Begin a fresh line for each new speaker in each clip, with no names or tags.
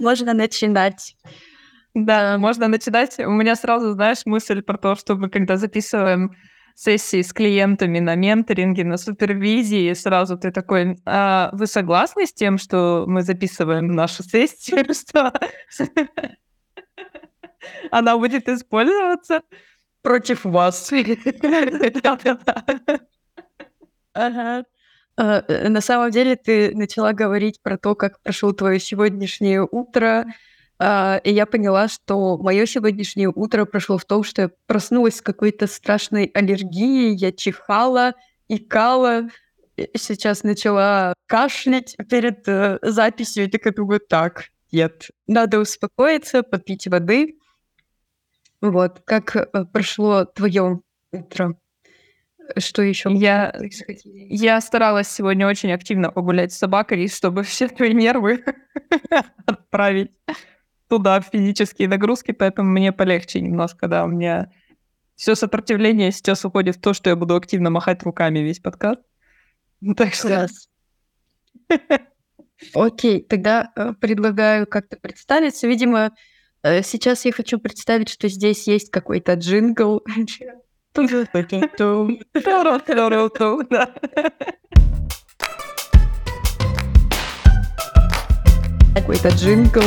Можно начинать.
Да, можно начинать. У меня сразу, знаешь, мысль про то, что мы когда записываем сессии с клиентами на менторинге, на супервизии, сразу ты такой, а вы согласны с тем, что мы записываем нашу сессию, что она будет использоваться против вас?
Ага. А, э, на самом деле ты начала говорить про то, как прошло твое сегодняшнее утро, а, и я поняла, что мое сегодняшнее утро прошло в том, что я проснулась с какой-то страшной аллергией, я чихала, икала, сейчас начала кашлять перед э, записью, и такая думаю, так, нет, надо успокоиться, попить воды. Вот, как э, прошло твое утро? Что еще?
Я, я старалась сегодня очень активно погулять с собакой, чтобы все твои нервы отправить туда в физические нагрузки, поэтому мне полегче немножко, да, у меня все сопротивление сейчас уходит в то, что я буду активно махать руками весь подкаст.
Так что... Окей, тогда э, предлагаю как-то представиться. Видимо, э, сейчас я хочу представить, что здесь есть какой-то джингл. Какой-то джингл.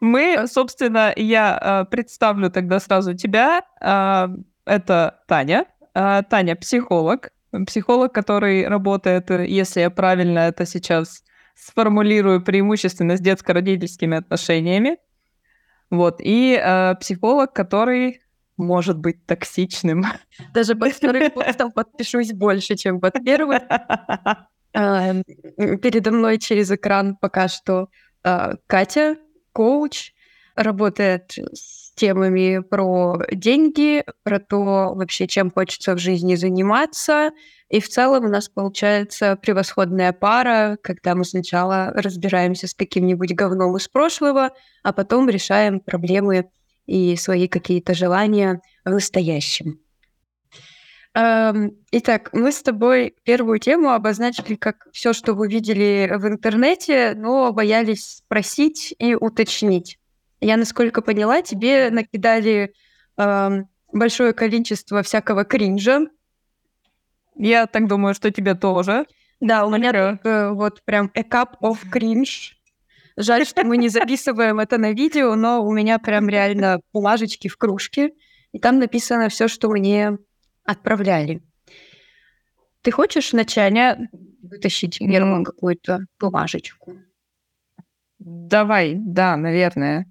Мы, собственно, я э, представлю тогда сразу тебя. Э, это Таня. Э, Таня психолог. Психолог, который работает, если я правильно это сейчас сформулирую, преимущественно с детско-родительскими отношениями. Вот. И э, психолог, который может быть токсичным.
Даже под вторым постом подпишусь больше, чем под первым. Передо мной через экран пока что Катя, коуч, работает с темами про деньги, про то вообще, чем хочется в жизни заниматься. И в целом у нас получается превосходная пара, когда мы сначала разбираемся с каким-нибудь говном из прошлого, а потом решаем проблемы и свои какие-то желания в настоящем. Эм, итак, мы с тобой первую тему обозначили как все, что вы видели в интернете, но боялись спросить и уточнить. Я, насколько поняла, тебе накидали э, большое количество всякого кринжа.
Я так думаю, что тебе тоже.
Да, у меня только вот прям a cup of cringe. Жаль, что мы не записываем это на видео, но у меня прям реально бумажечки в кружке, и там написано все, что мне отправляли. Ты хочешь вначале вытащить первую mm. какую-то бумажечку?
Давай, да, наверное.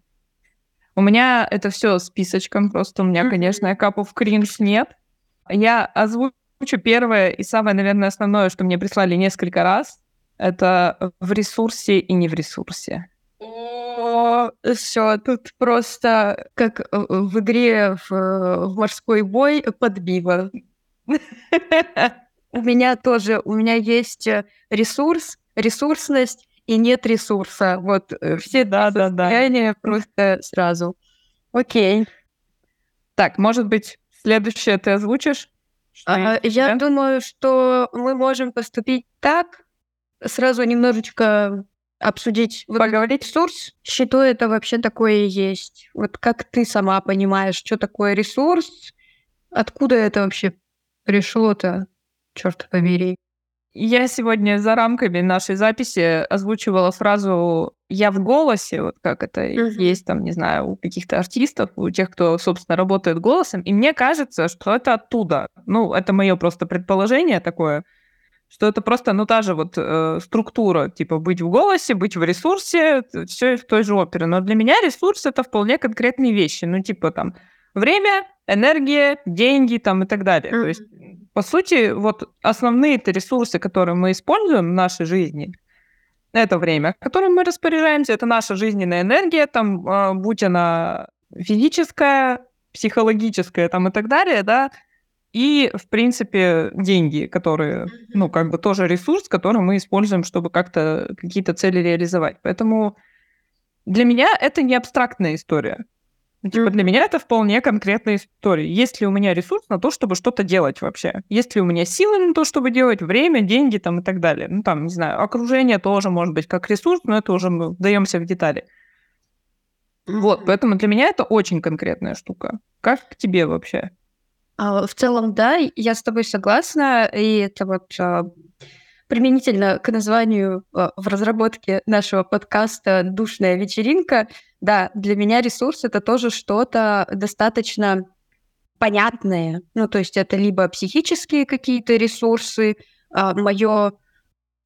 У меня это все списочком, просто у меня, конечно, капов кринж нет. Я озвучу первое и самое, наверное, основное, что мне прислали несколько раз. Это в ресурсе и не в ресурсе.
Все, тут просто как э, в игре в, в морской бой подбива. У меня тоже, у меня есть э, ресурс, ресурсность и нет ресурса. Вот э, все да, да, да. просто сразу. Окей.
Так, может быть, следующее ты озвучишь?
А, я думаю, что мы можем поступить так, сразу немножечко обсудить, поговорить ресурс, что это вообще такое есть. Вот как ты сама понимаешь, что такое ресурс, откуда это вообще пришло-то, черт побери.
Я сегодня за рамками нашей записи озвучивала фразу «я в голосе», вот как это uh-huh. есть там, не знаю, у каких-то артистов, у тех, кто, собственно, работает голосом, и мне кажется, что это оттуда. Ну, это мое просто предположение такое – что это просто, ну, та же вот э, структура, типа быть в голосе, быть в ресурсе, все в той же опере. Но для меня ресурс — это вполне конкретные вещи, ну, типа там время, энергия, деньги там и так далее. Mm-hmm. То есть, по сути, вот основные это ресурсы, которые мы используем в нашей жизни, это время, которым мы распоряжаемся, это наша жизненная энергия, там, э, будь она физическая, психологическая там и так далее, да, и, в принципе, деньги, которые, ну, как бы тоже ресурс, который мы используем, чтобы как-то какие-то цели реализовать. Поэтому для меня это не абстрактная история. Ну, типа, для меня это вполне конкретная история. Есть ли у меня ресурс на то, чтобы что-то делать вообще? Есть ли у меня силы на то, чтобы делать время, деньги там и так далее? Ну, там, не знаю, окружение тоже может быть как ресурс, но это уже мы вдаемся в детали. Вот, поэтому для меня это очень конкретная штука. Как к тебе вообще?
А, в целом, да, я с тобой согласна, и это вот а, применительно к названию а, в разработке нашего подкаста «Душная вечеринка», да, для меня ресурс — это тоже что-то достаточно понятное. Ну, то есть это либо психические какие-то ресурсы, мое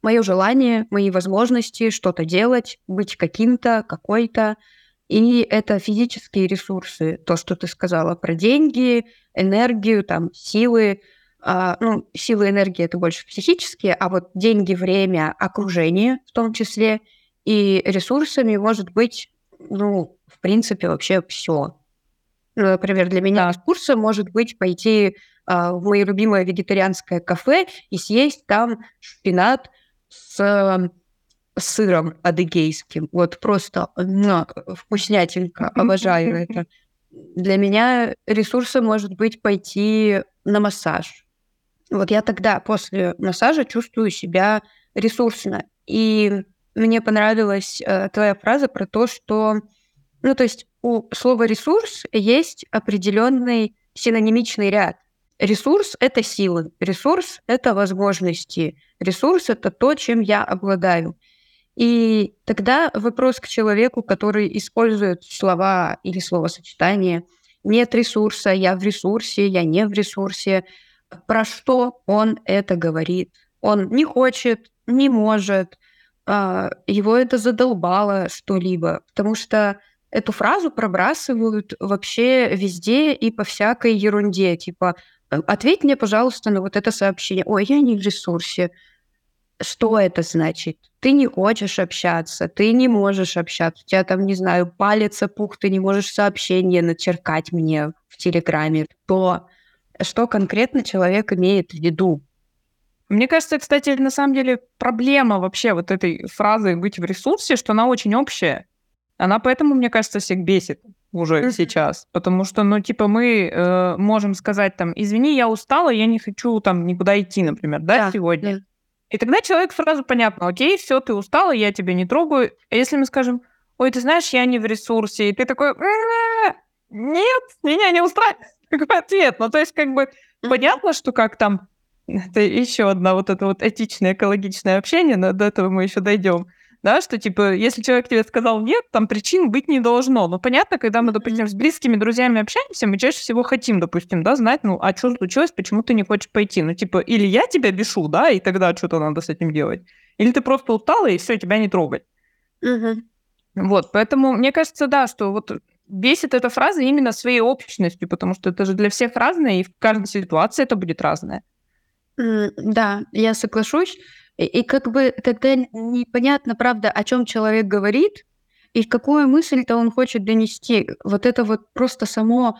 мое желание, мои возможности что-то делать, быть каким-то, какой-то. И это физические ресурсы, то, что ты сказала про деньги, энергию, там, силы. А, ну, силы и энергии это больше психические, а вот деньги, время, окружение в том числе. И ресурсами может быть, ну, в принципе, вообще все. Ну, например, для меня да. ресурсом может быть пойти а, в мое любимое вегетарианское кафе и съесть там шпинат с сыром адыгейским. Вот просто ну, вкуснятинка, обожаю это. Для меня ресурсом может быть пойти на массаж. Вот я тогда после массажа чувствую себя ресурсно. И мне понравилась э, твоя фраза про то, что, ну, то есть у слова ресурс есть определенный синонимичный ряд. Ресурс — это силы, ресурс — это возможности, ресурс — это то, чем я обладаю. И тогда вопрос к человеку, который использует слова или словосочетания «нет ресурса», «я в ресурсе», «я не в ресурсе», про что он это говорит. Он не хочет, не может, а, его это задолбало что-либо, потому что эту фразу пробрасывают вообще везде и по всякой ерунде, типа «ответь мне, пожалуйста, на вот это сообщение». «Ой, я не в ресурсе». Что это значит? Ты не хочешь общаться, ты не можешь общаться, у тебя там, не знаю, палец опух, ты не можешь сообщение начеркать мне в Телеграме. То, что конкретно человек имеет в виду?
Мне кажется, кстати, на самом деле проблема вообще вот этой фразы «быть в ресурсе», что она очень общая. Она поэтому, мне кажется, всех бесит уже mm-hmm. сейчас. Потому что, ну, типа, мы э, можем сказать там, извини, я устала, я не хочу там никуда идти, например, да, да сегодня. Да. И тогда человек сразу понятно, окей, все, ты устала, я тебя не трогаю. А если мы скажем, ой, ты знаешь, я не в ресурсе, и ты такой, нет, меня не устраивает. Какой ответ? Ну, то есть, как бы, понятно, что как там, это еще одна вот это вот этичное, экологичное общение, но до этого мы еще дойдем да, что, типа, если человек тебе сказал нет, там причин быть не должно. Но понятно, когда мы, допустим, с близкими друзьями общаемся, мы чаще всего хотим, допустим, да, знать, ну, а что случилось, почему ты не хочешь пойти? Ну, типа, или я тебя бешу, да, и тогда что-то надо с этим делать, или ты просто устала, и все, тебя не трогать.
Угу.
Вот, поэтому мне кажется, да, что вот бесит эта фраза именно своей общностью, потому что это же для всех разное, и в каждой ситуации это будет разное.
Да, я соглашусь. И, и как бы тогда непонятно, правда, о чем человек говорит и какую мысль-то он хочет донести. Вот это вот просто само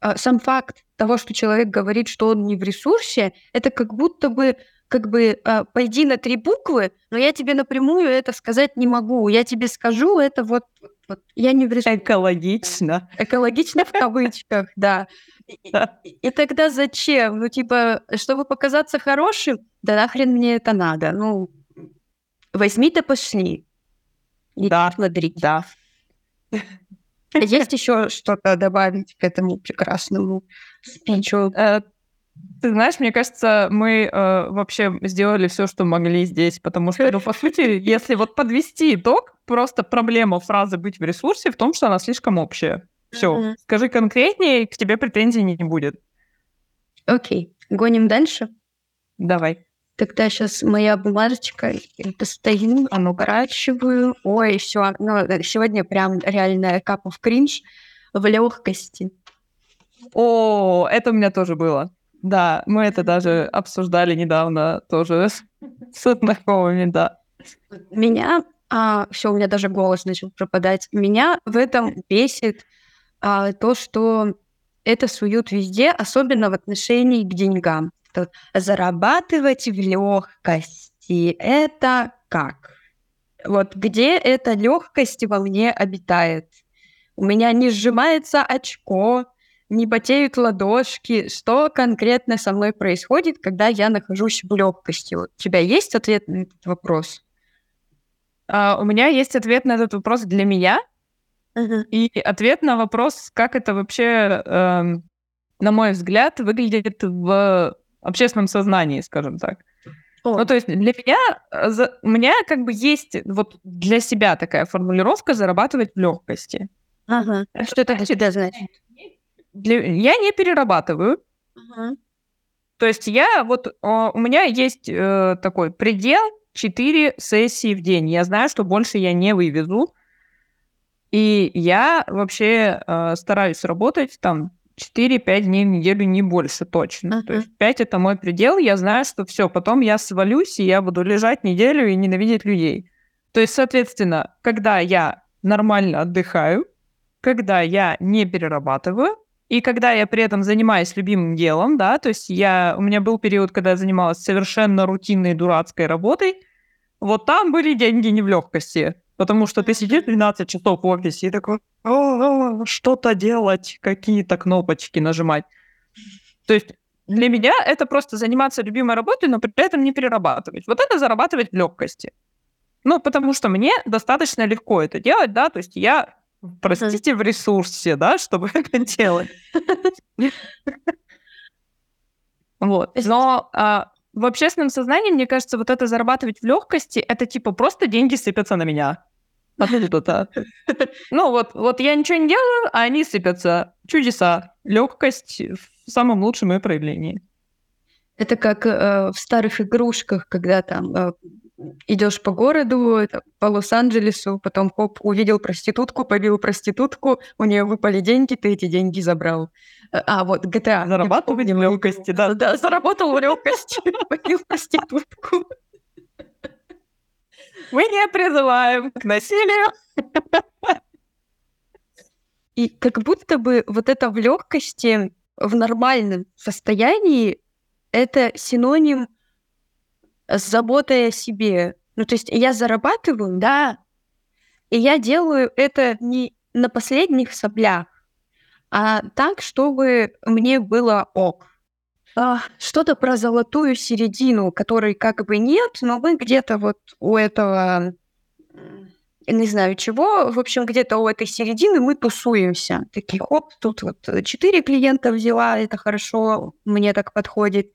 а, сам факт того, что человек говорит, что он не в ресурсе, это как будто бы как бы э, пойди на три буквы, но я тебе напрямую это сказать не могу. Я тебе скажу это вот, вот я не в ресурсе.
Экологично.
Экологично в кавычках, да. И, и тогда зачем? Ну, типа, чтобы показаться хорошим, да нахрен мне это надо? Ну, возьми да пошли.
И да, смотри. Да.
Есть еще что-то добавить к этому прекрасному спичу?
Э, ты знаешь, мне кажется, мы э, вообще сделали все, что могли здесь, потому что, ну, по сути, если вот подвести итог, просто проблема фразы «быть в ресурсе» в том, что она слишком общая. Все. Mm-hmm. Скажи конкретнее, к тебе претензий не будет.
Окей. Okay. Гоним дальше?
Давай.
Тогда сейчас моя бумажечка, достаю, а ну укорачиваю. Ой, все, ну, сегодня прям реально капу в кринж в легкости.
О, это у меня тоже было. Да, мы это даже обсуждали недавно тоже с знакомыми, да.
Меня, а, все, у меня даже голос начал пропадать. Меня в этом бесит а, то, что это суют везде, особенно в отношении к деньгам. То зарабатывать в легкости это как? Вот где эта легкость во мне обитает? у меня не сжимается очко, не потеют ладошки. Что конкретно со мной происходит, когда я нахожусь в легкости? У тебя есть ответ на этот вопрос?
Uh, у меня есть ответ на этот вопрос для меня. И ответ на вопрос, как это вообще, э, на мой взгляд, выглядит в общественном сознании, скажем так. Oh. Ну, то есть для меня, э, за, у меня как бы есть вот для себя такая формулировка зарабатывать в легкости.
Ага. Uh-huh. Что это тебя значит?
для... я не перерабатываю.
Uh-huh.
То есть я вот о, у меня есть э, такой предел 4 сессии в день. Я знаю, что больше я не вывезу. И я вообще э, стараюсь работать там 4-5 дней в неделю, не больше точно. Uh-huh. То есть 5 это мой предел. Я знаю, что все, потом я свалюсь, и я буду лежать неделю и ненавидеть людей. То есть, соответственно, когда я нормально отдыхаю, когда я не перерабатываю, и когда я при этом занимаюсь любимым делом, да, то есть я, у меня был период, когда я занималась совершенно рутинной дурацкой работой, вот там были деньги не в легкости, потому что ты сидишь 12 часов в офисе и такой, что-то делать, какие-то кнопочки нажимать. То есть для меня это просто заниматься любимой работой, но при этом не перерабатывать. Вот это зарабатывать в легкости. Ну, потому что мне достаточно легко это делать, да, то есть я простите, в ресурсе, да, чтобы это делать. Вот. Но а, в общественном сознании, мне кажется, вот это зарабатывать в легкости, это типа просто деньги сыпятся на меня. Откуда-то. Ну вот, вот я ничего не делаю, а они сыпятся. Чудеса. Легкость в самом лучшем ее проявлении.
Это как э, в старых игрушках, когда там э, идешь по городу, по Лос-Анджелесу, потом хоп, увидел проститутку, побил проститутку, у нее выпали деньги, ты эти деньги забрал. Э, а, вот GTA.
Заработал в легкости, да.
Да, заработал в легкости, побил проститутку.
Мы не призываем к насилию.
И как будто бы вот это в легкости, в нормальном состоянии, это синоним с заботой о себе. Ну, то есть я зарабатываю, да, и я делаю это не на последних соплях, а так, чтобы мне было ок. А, что-то про золотую середину, которой как бы нет, но мы где-то вот у этого, не знаю чего, в общем, где-то у этой середины мы тусуемся. Такие, хоп, тут вот четыре клиента взяла, это хорошо, мне так подходит.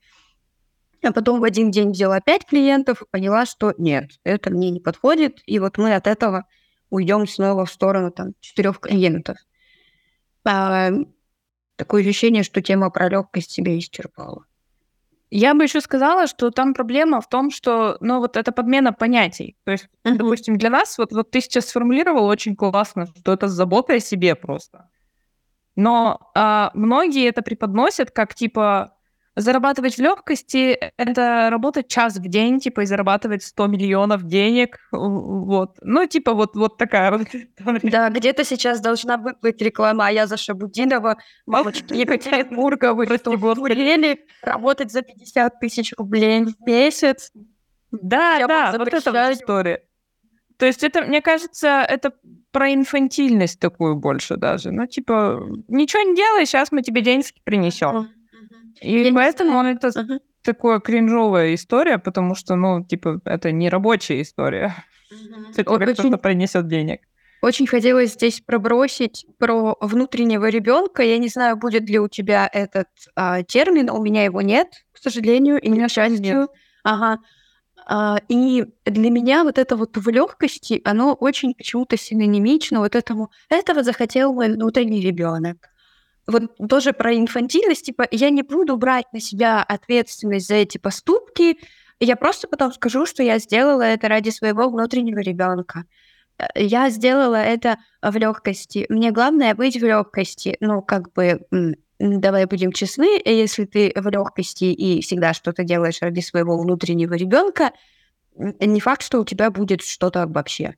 А потом в один день взяла пять клиентов и поняла, что нет, это мне не подходит, и вот мы от этого уйдем снова в сторону там четырех клиентов. А, такое ощущение, что тема про легкость себя исчерпала.
Я бы еще сказала, что там проблема в том, что, ну, вот это подмена понятий. То есть, uh-huh. допустим, для нас, вот, вот ты сейчас сформулировал очень классно, что это забота о себе просто. Но а, многие это преподносят как типа Зарабатывать в легкости — это работать час в день, типа, и зарабатывать 100 миллионов денег, вот. Ну, типа, вот, вот такая вот
Да, где-то сейчас должна быть реклама, а я за Шабудинова, мамочки, Екатерина Мургова, что в работать за 50 тысяч рублей в месяц.
Да, я да, вот эта вот история. То есть это, мне кажется, это про инфантильность такую больше даже. Ну, типа, ничего не делай, сейчас мы тебе деньги принесем. И Я поэтому это uh-huh. такая кринжовая история, потому что, ну, типа, это не рабочая история. Uh-huh. Тебе Очень... кто-то принесет денег.
Очень хотелось здесь пробросить про внутреннего ребенка. Я не знаю, будет ли у тебя этот а, термин, у меня его нет, к сожалению, и к счастью. Нет. Ага. А, и для меня вот это вот в легкости, оно очень почему-то синонимично вот этому. Этого захотел мой внутренний ребенок вот тоже про инфантильность, типа, я не буду брать на себя ответственность за эти поступки, я просто потом скажу, что я сделала это ради своего внутреннего ребенка. Э, я сделала это в легкости. Мне главное быть в легкости. Ну, как бы, давай будем честны, если ты в легкости и всегда что-то делаешь ради своего внутреннего ребенка, не факт, что у тебя будет что-то вообще.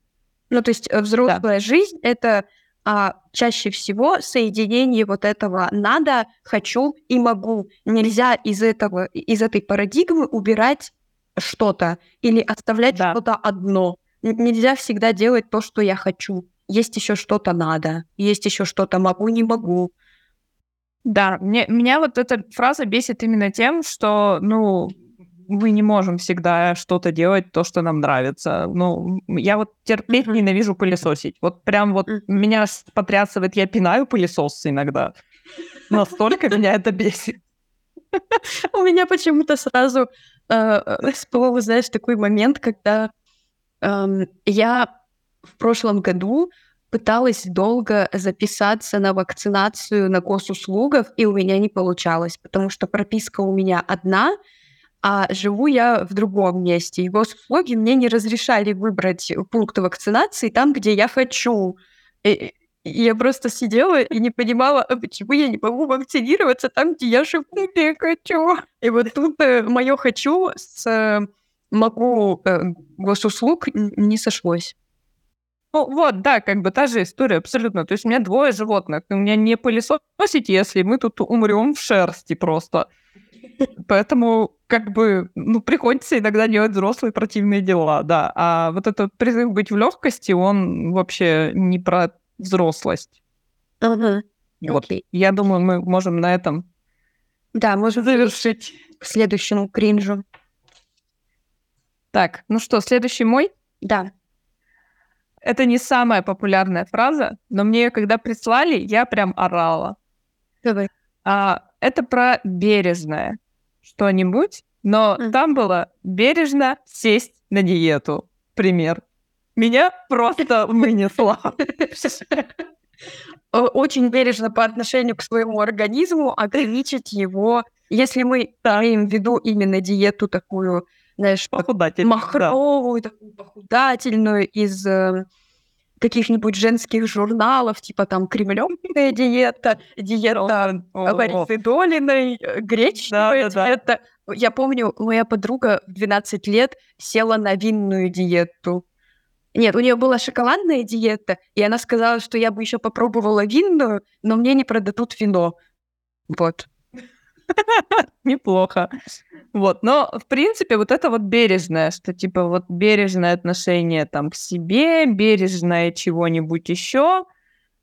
Ну, то есть э, взрослая да. жизнь это а чаще всего соединение вот этого надо, хочу и могу. Нельзя из этого, из этой парадигмы убирать что-то или оставлять да. что-то одно. Нельзя всегда делать то, что я хочу. есть еще что-то надо, есть еще что-то могу, не могу.
Да, мне, меня вот эта фраза бесит именно тем, что, ну, мы не можем всегда что-то делать, то, что нам нравится. Ну, я вот терпеть ненавижу пылесосить. Вот прям вот меня потрясывает, я пинаю пылесос иногда. Настолько меня это бесит.
У меня почему-то сразу э, всплыл, знаешь, такой момент, когда эм, я в прошлом году пыталась долго записаться на вакцинацию на госуслугах, и у меня не получалось, потому что прописка у меня одна, а живу я в другом месте. И госуслуги мне не разрешали выбрать пункт вакцинации там, где я хочу. И, я просто сидела и не понимала, а почему я не могу вакцинироваться там, где я живу, где я хочу. И вот тут э, мое «хочу» с э, «могу» э, госуслуг не сошлось.
Ну вот, да, как бы та же история абсолютно. То есть у меня двое животных, у меня не пылесосить, если мы тут умрем в шерсти просто. Поэтому, как бы, ну, приходится иногда делать взрослые противные дела, да. А вот этот призыв быть в легкости, он вообще не про взрослость.
Ага.
Вот. Окей. Я думаю, мы можем на этом
да, можем завершить к следующему кринжу.
Так, ну что, следующий мой?
Да.
Это не самая популярная фраза, но мне ее когда прислали, я прям орала.
Давай.
А, это про бережное что-нибудь, но mm. там было бережно сесть на диету. Пример. Меня просто вынесло.
Очень бережно по отношению к своему организму ограничить его, если мы имеем в виду именно диету такую знаешь, махровую, да. такую похудательную из э, каких-нибудь женских журналов, типа там кремлевская диета, диета Ларисы Долиной, э, гречневая да, диета. Да. Я помню, моя подруга в 12 лет села на винную диету. Нет, у нее была шоколадная диета, и она сказала, что я бы еще попробовала винную, но мне не продадут вино. Вот.
Неплохо. Вот, но, в принципе, вот это вот бережное, что, типа, вот бережное отношение там к себе, бережное чего-нибудь еще,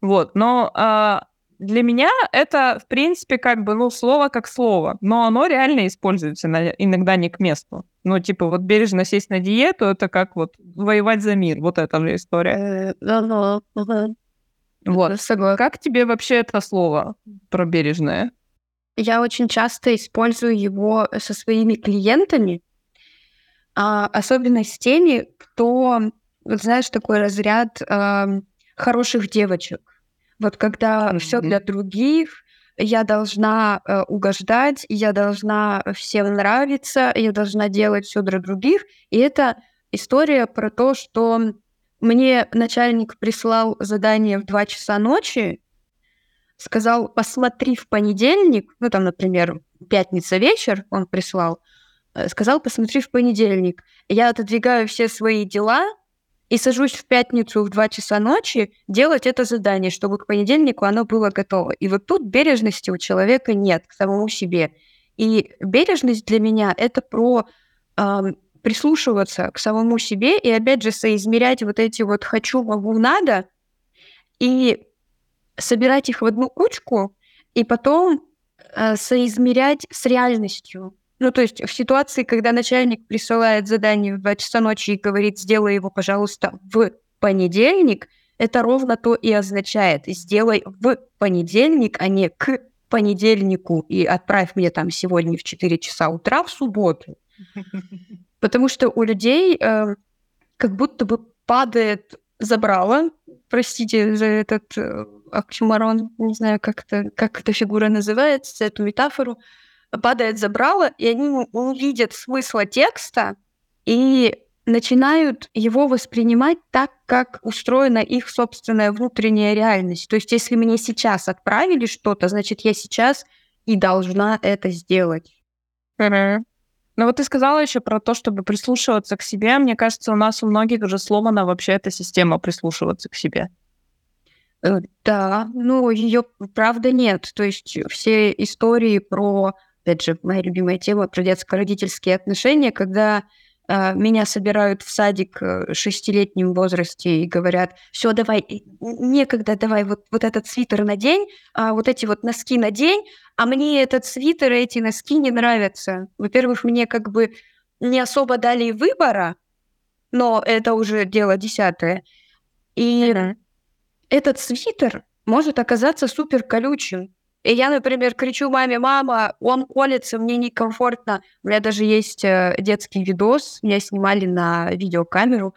вот, но а, для меня это, в принципе, как бы, ну, слово как слово, но оно реально используется на, иногда не к месту. Ну, типа, вот бережно сесть на диету, это как вот воевать за мир, вот эта же история.
Э,
вот, согласна. Как тебе вообще это слово про бережное?
Я очень часто использую его со своими клиентами, а, особенно с теми, кто, вот знаешь, такой разряд хороших девочек. Вот когда mm-hmm. все для других, я должна э, угождать, я должна всем нравиться, я должна делать все для других. И это история про то, что мне начальник прислал задание в 2 часа ночи, сказал, посмотри в понедельник, ну там, например, пятница вечер он прислал, э, сказал, посмотри в понедельник. Я отодвигаю все свои дела и сажусь в пятницу в 2 часа ночи делать это задание, чтобы к понедельнику оно было готово. И вот тут бережности у человека нет к самому себе. И бережность для меня это про э, прислушиваться к самому себе и опять же соизмерять вот эти вот хочу, могу, надо и собирать их в одну кучку и потом э, соизмерять с реальностью. Ну, то есть в ситуации, когда начальник присылает задание в 2 часа ночи и говорит, сделай его, пожалуйста, в понедельник, это ровно то и означает. Сделай в понедельник, а не к понедельнику и отправь мне там сегодня в 4 часа утра в субботу. Потому что у людей э, как будто бы падает забрало, простите за этот э, оксюмарон, не знаю, как, это, как эта фигура называется, эту метафору, падает забрало, и они не видят смысла текста и начинают его воспринимать так, как устроена их собственная внутренняя реальность. То есть, если мне сейчас отправили что-то, значит, я сейчас и должна это сделать.
Но вот ты сказала еще про то, чтобы прислушиваться к себе. Мне кажется, у нас у многих уже сломана вообще эта система прислушиваться к себе.
Э, да, ну ее правда нет. То есть все истории про, опять же, моя любимая тема про детско-родительские отношения, когда меня собирают в садик э, в шестилетнем возрасте и говорят, все, давай, некогда, давай вот, вот этот свитер надень, а вот эти вот носки надень, а мне этот свитер и эти носки не нравятся. Во-первых, мне как бы не особо дали выбора, но это уже дело десятое. И mm-hmm. этот свитер может оказаться супер колючим. И я, например, кричу маме, мама, он колется, мне некомфортно. У меня даже есть э, детский видос, меня снимали на видеокамеру,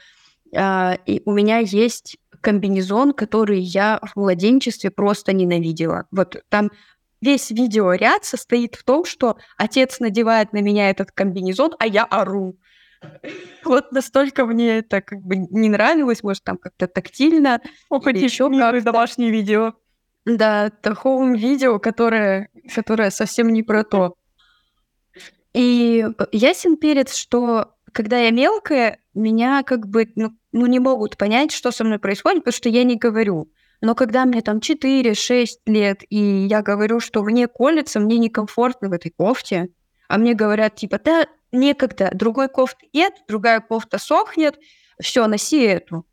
э, и у меня есть комбинезон, который я в младенчестве просто ненавидела. Вот там весь видеоряд состоит в том, что отец надевает на меня этот комбинезон, а я ору. Вот настолько мне это как бы не нравилось, может, там как-то тактильно.
Ох, еще как домашнее видео.
Да, такого видео, которое, которое совсем не про то. И ясен перец, что когда я мелкая, меня как бы ну, ну, не могут понять, что со мной происходит, потому что я не говорю. Но когда мне там 4-6 лет, и я говорю, что мне колется, мне некомфортно в этой кофте, а мне говорят, типа, да, некогда, другой кофты нет, другая кофта сохнет, все, носи эту.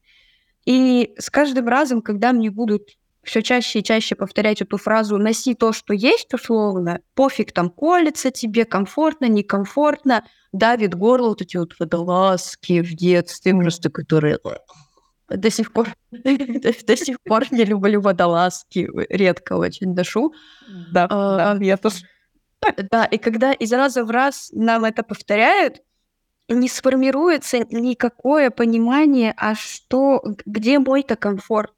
И с каждым разом, когда мне будут все чаще и чаще повторять эту фразу «носи то, что есть», условно, пофиг, там, колется тебе, комфортно, некомфортно, давит горло вот эти вот водолазки в детстве, просто которые до сих пор до сих пор не люблю водолазки, редко очень ношу.
Да, а, да, я тоже.
Да, и когда из раза в раз нам это повторяют, не сформируется никакое понимание, а что, где мой-то комфорт.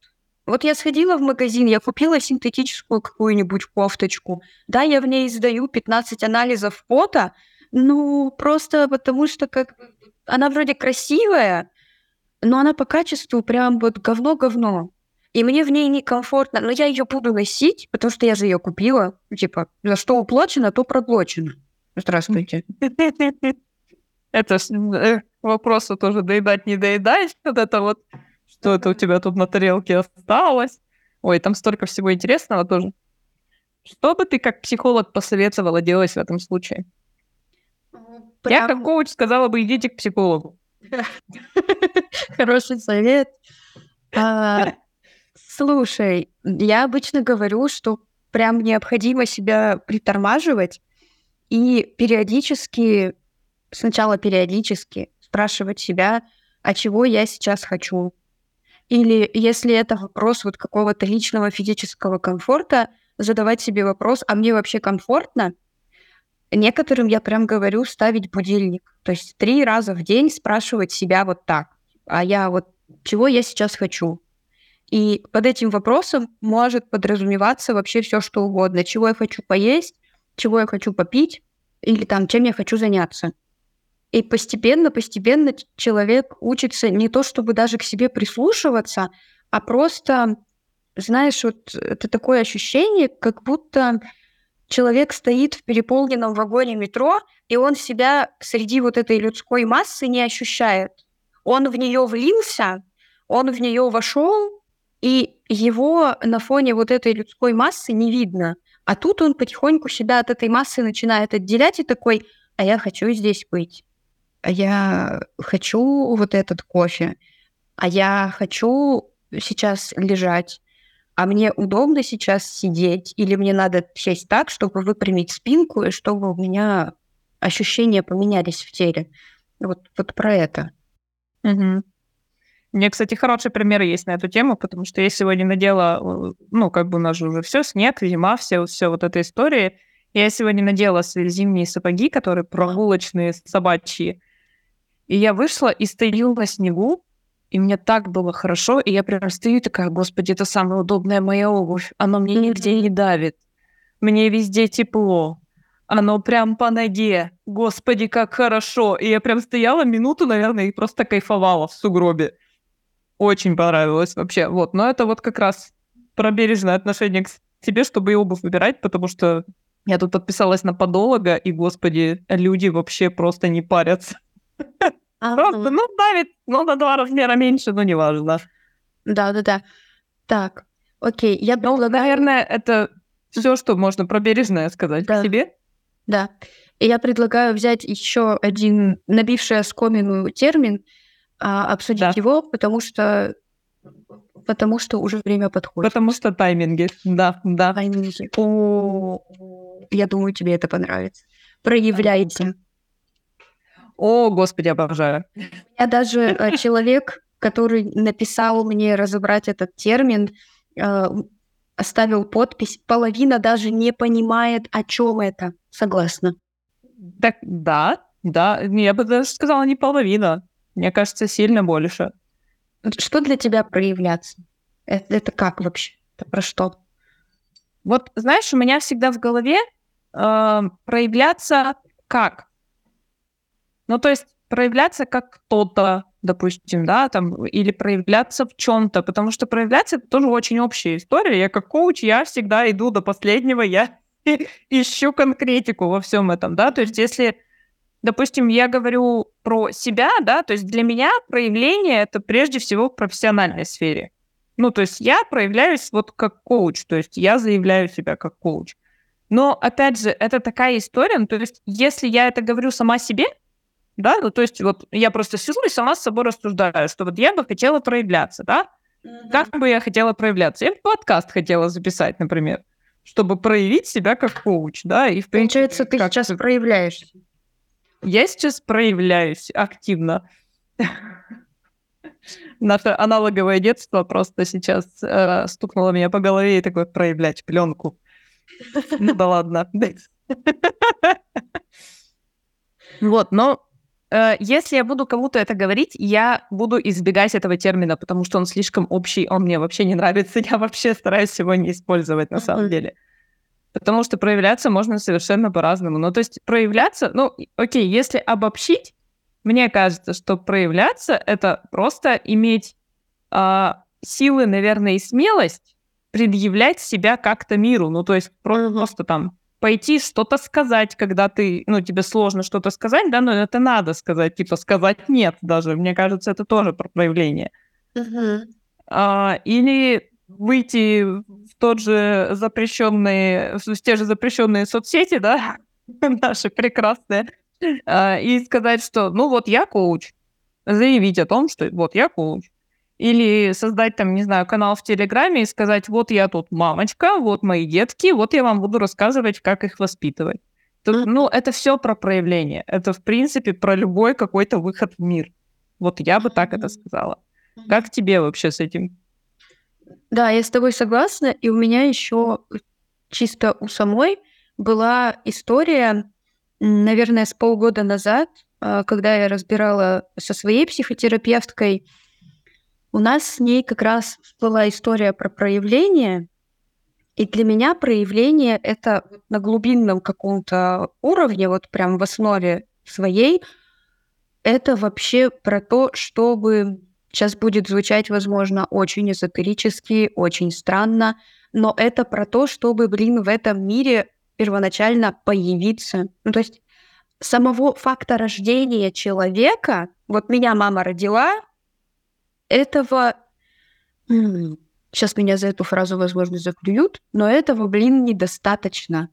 Вот я сходила в магазин, я купила синтетическую какую-нибудь кофточку. Да, я в ней сдаю 15 анализов пота, ну, просто потому что как она вроде красивая, но она по качеству прям вот говно-говно. И мне в ней некомфортно, но я ее буду носить, потому что я же ее купила. Типа, за что уплачено, то проплачено. Здравствуйте.
Это э, вопросы тоже доедать, не доедать. Вот это вот что это у тебя тут на тарелке осталось. Ой, там столько всего интересного тоже. Что бы ты как психолог посоветовала делать в этом случае? Прям... Я как коуч сказала бы, идите к психологу.
Хороший совет. А, слушай, я обычно говорю, что прям необходимо себя притормаживать и периодически, сначала периодически спрашивать себя, а чего я сейчас хочу, или если это вопрос вот какого-то личного физического комфорта, задавать себе вопрос, а мне вообще комфортно? Некоторым я прям говорю ставить будильник. То есть три раза в день спрашивать себя вот так. А я вот чего я сейчас хочу? И под этим вопросом может подразумеваться вообще все, что угодно. Чего я хочу поесть, чего я хочу попить, или там, чем я хочу заняться. И постепенно, постепенно человек учится не то, чтобы даже к себе прислушиваться, а просто, знаешь, вот это такое ощущение, как будто человек стоит в переполненном вагоне метро, и он себя среди вот этой людской массы не ощущает. Он в нее влился, он в нее вошел, и его на фоне вот этой людской массы не видно. А тут он потихоньку себя от этой массы начинает отделять и такой, а я хочу здесь быть я хочу вот этот кофе, а я хочу сейчас лежать, а мне удобно сейчас сидеть, или мне надо сесть так, чтобы выпрямить спинку, и чтобы у меня ощущения поменялись в теле. Вот, вот про это.
Угу. Мне, кстати, хороший пример есть на эту тему, потому что я сегодня надела, ну, как бы у нас же уже все, снег, зима, все, все вот эта история. Я сегодня надела свои зимние сапоги, которые прогулочные, собачьи. И я вышла и стою на снегу, и мне так было хорошо, и я прям стою такая, господи, это самая удобная моя обувь, оно мне нигде не давит, мне везде тепло, оно прям по ноге, господи, как хорошо. И я прям стояла минуту, наверное, и просто кайфовала в сугробе. Очень понравилось вообще. Вот, но это вот как раз про бережное отношение к себе, чтобы и обувь выбирать, потому что я тут подписалась на подолога, и, господи, люди вообще просто не парятся. Просто, ну, давит, ну, на два размера меньше, но неважно.
Да-да-да. Так, окей, я...
Ну, наверное, это все, что можно про бережное сказать
да.
себе.
Да. И я предлагаю взять еще один набивший оскомину термин, а, обсудить да. его, потому что потому что уже время подходит.
Потому что тайминги, да, да.
Тайминги. О, я думаю, тебе это понравится. Проявляйте.
О, господи, обожаю.
Я даже э, человек, который написал мне разобрать этот термин, э, оставил подпись. Половина даже не понимает, о чем это. Согласна.
Так, да, да. Я бы даже сказала не половина. Мне кажется, сильно больше.
Что для тебя проявляться? Это, это как вообще? Это про что?
Вот, знаешь, у меня всегда в голове э, проявляться как? Ну, то есть проявляться как кто-то, допустим, да, там, или проявляться в чем-то, потому что проявляться это тоже очень общая история. Я как коуч, я всегда иду до последнего, я ищу конкретику во всем этом, да, то есть если допустим, я говорю про себя, да, то есть для меня проявление это прежде всего в профессиональной сфере. Ну, то есть я проявляюсь вот как коуч, то есть я заявляю себя как коуч. Но, опять же, это такая история, ну, то есть если я это говорю сама себе, да, ну, то есть вот я просто сижу и сама с собой рассуждаю, что вот я бы хотела проявляться, да, mm-hmm. как бы я хотела проявляться? Я бы подкаст хотела записать, например, чтобы проявить себя как коуч, да, и
в принципе... Получается, ты сейчас проявляешься.
Я сейчас проявляюсь активно. Наше аналоговое детство просто сейчас э, стукнуло меня по голове и такое проявлять пленку. Ну да ладно. Вот, но если я буду кому-то это говорить, я буду избегать этого термина, потому что он слишком общий, он мне вообще не нравится, я вообще стараюсь его не использовать на самом деле. Потому что проявляться можно совершенно по-разному. Ну, то есть проявляться, ну, окей, если обобщить, мне кажется, что проявляться — это просто иметь а, силы, наверное, и смелость предъявлять себя как-то миру. Ну, то есть просто там пойти что-то сказать, когда ты, ну, тебе сложно что-то сказать, да, но это надо сказать, типа сказать нет даже. Мне кажется, это тоже про проявление. Uh-huh. А, или выйти в тот же запрещенные, в те же запрещенные соцсети, да, наши прекрасные, а, и сказать, что, ну вот я коуч, заявить о том, что вот я коуч. Или создать там, не знаю, канал в Телеграме и сказать, вот я тут мамочка, вот мои детки, вот я вам буду рассказывать, как их воспитывать. Тут, ну, это все про проявление. Это, в принципе, про любой какой-то выход в мир. Вот я бы так это сказала. Как тебе вообще с этим?
Да, я с тобой согласна. И у меня еще чисто у самой была история, наверное, с полгода назад, а, когда я разбирала со своей психотерапевткой. У нас с ней как раз была история про проявление. И для меня проявление это на глубинном каком-то уровне, вот прям в основе своей, это вообще про то, чтобы Сейчас будет звучать, возможно, очень эзотерически, очень странно, но это про то, чтобы, блин, в этом мире первоначально появиться. Ну, то есть самого факта рождения человека, вот меня мама родила, этого... Сейчас меня за эту фразу, возможно, заклюют, но этого, блин, недостаточно.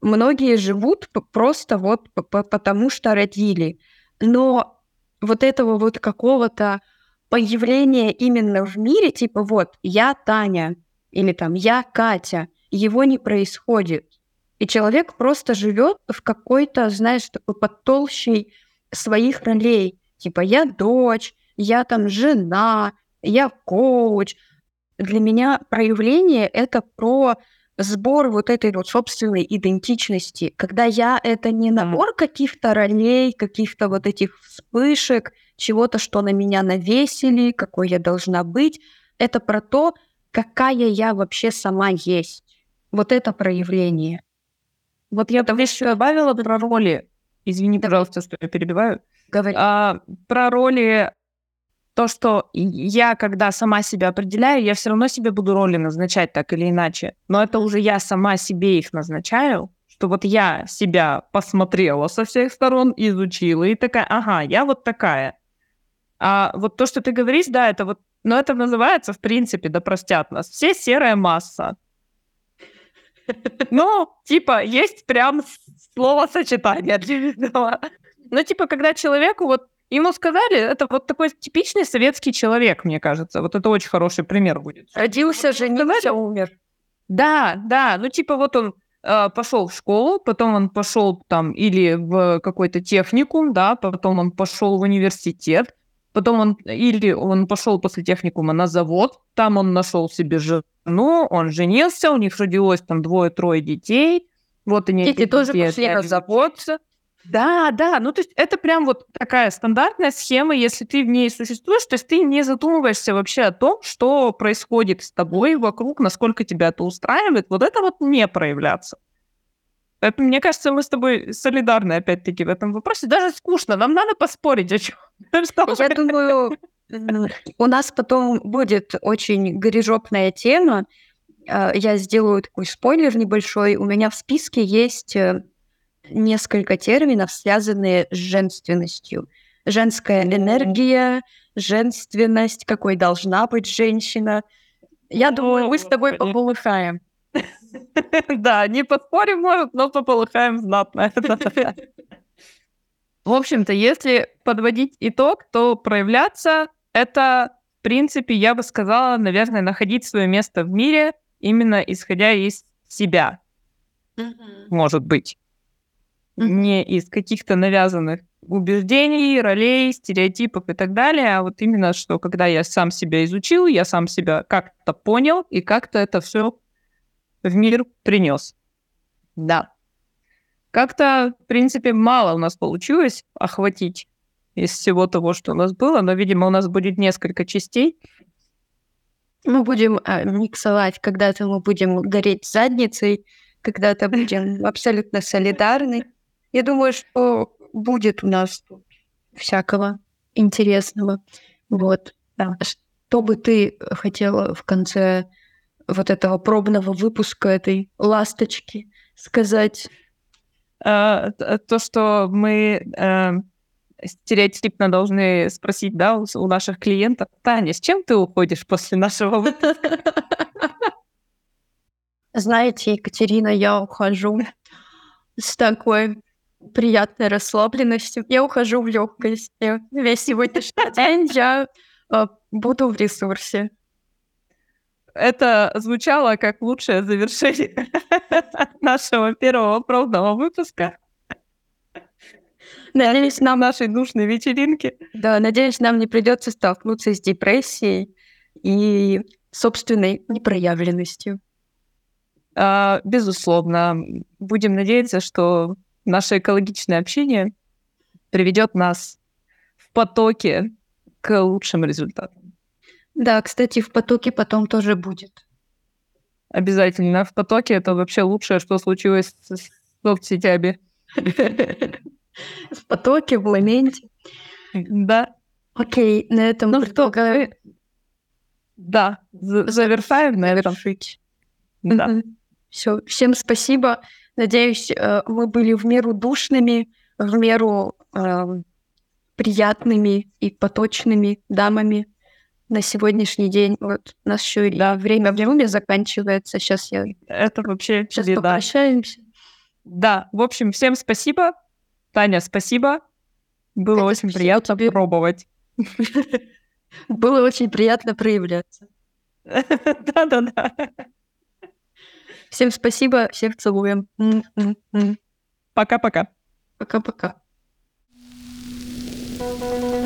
Многие живут просто вот потому, что родили. Но вот этого вот какого-то появление именно в мире, типа вот, я Таня, или там я Катя, его не происходит. И человек просто живет в какой-то, знаешь, такой подтолщей своих ролей. Типа я дочь, я там жена, я коуч. Для меня проявление — это про сбор вот этой вот собственной идентичности, когда я — это не набор каких-то ролей, каких-то вот этих вспышек, чего-то, что на меня навесили, какой я должна быть. Это про то, какая я вообще сама есть. Вот это проявление.
Вот я там еще добавила про роли. Извини, да. пожалуйста, что я перебиваю.
Говори.
А, про роли то, что я, когда сама себя определяю, я все равно себе буду роли назначать так или иначе. Но это уже я сама себе их назначаю, что вот я себя посмотрела со всех сторон, изучила и такая, ага, я вот такая. А вот то, что ты говоришь, да, это вот, ну, это называется, в принципе, да простят нас, все серая масса. Ну, типа, есть прям словосочетание для этого. Ну, типа, когда человеку вот Ему сказали, это вот такой типичный советский человек, мне кажется. Вот это очень хороший пример будет.
Родился, вот женился, умер.
Да, да. Ну, типа, вот он э, пошел в школу, потом он пошел там или в какой-то техникум, да, потом он пошел в университет, потом он или он пошел после техникума на завод, там он нашел себе жену, он женился, у них родилось там двое-трое детей. Вот они
Дети тоже пошли на завод.
Да, да, ну то есть это прям вот такая стандартная схема, если ты в ней существуешь, то есть ты не задумываешься вообще о том, что происходит с тобой вокруг, насколько тебя это устраивает, вот это вот не проявляться. Это, мне кажется, мы с тобой солидарны, опять-таки, в этом вопросе. Даже скучно, нам надо поспорить о чем.
Я думаю, у нас потом будет очень горизопная тема. А, я сделаю такой спойлер небольшой. У меня в списке есть э, несколько терминов, связанные с женственностью. Женская энергия, женственность, какой должна быть женщина. Я думаю, мы с тобой пополыхаем.
Да, не поспорим, может, но пополыхаем знатно. В общем-то, если подводить итог, то проявляться — это, в принципе, я бы сказала, наверное, находить свое место в мире именно исходя из себя. Может быть не из каких-то навязанных убеждений, ролей, стереотипов и так далее, а вот именно, что когда я сам себя изучил, я сам себя как-то понял и как-то это все в мир принес. Да. Как-то, в принципе, мало у нас получилось охватить из всего того, что у нас было, но, видимо, у нас будет несколько частей.
Мы будем а, миксовать, когда-то мы будем гореть задницей, когда-то будем абсолютно солидарны, я думаю, что будет у нас всякого интересного. Вот. Да. Что бы ты хотела в конце вот этого пробного выпуска этой ласточки сказать?
А, то, что мы э, стереотипно должны спросить, да, у, у наших клиентов, Таня, с чем ты уходишь после нашего выпуска?
Знаете, Екатерина, я ухожу с такой приятной расслабленностью. Я ухожу в легкости. Весь сегодняшний день я э, буду в ресурсе.
Это звучало как лучшее завершение нашего первого пробного выпуска.
Надеюсь, нам
нашей душной вечеринки.
Да, надеюсь, нам не придется столкнуться с депрессией и собственной непроявленностью.
А, безусловно. Будем надеяться, что наше экологичное общение приведет нас в потоке к лучшим результатам.
Да, кстати, в потоке потом тоже будет.
Обязательно. В потоке это вообще лучшее, что случилось с соцсетями.
В потоке, в моменте.
Да.
Окей, на этом
ну предлагаю... Что? Да, завершаем на этом.
Да. Все, всем спасибо. Надеюсь, э, мы были в меру душными, в меру э, приятными и поточными дамами на сегодняшний день. Вот у нас еще да. время в Зуме заканчивается. Сейчас я...
Это вообще
Сейчас беда. попрощаемся.
Да, в общем, всем спасибо. Таня, спасибо. Было Это очень приятно тебе... пробовать.
Было очень приятно проявляться.
Да-да-да.
Всем спасибо, всех целуем.
Пока-пока.
Пока-пока. thank you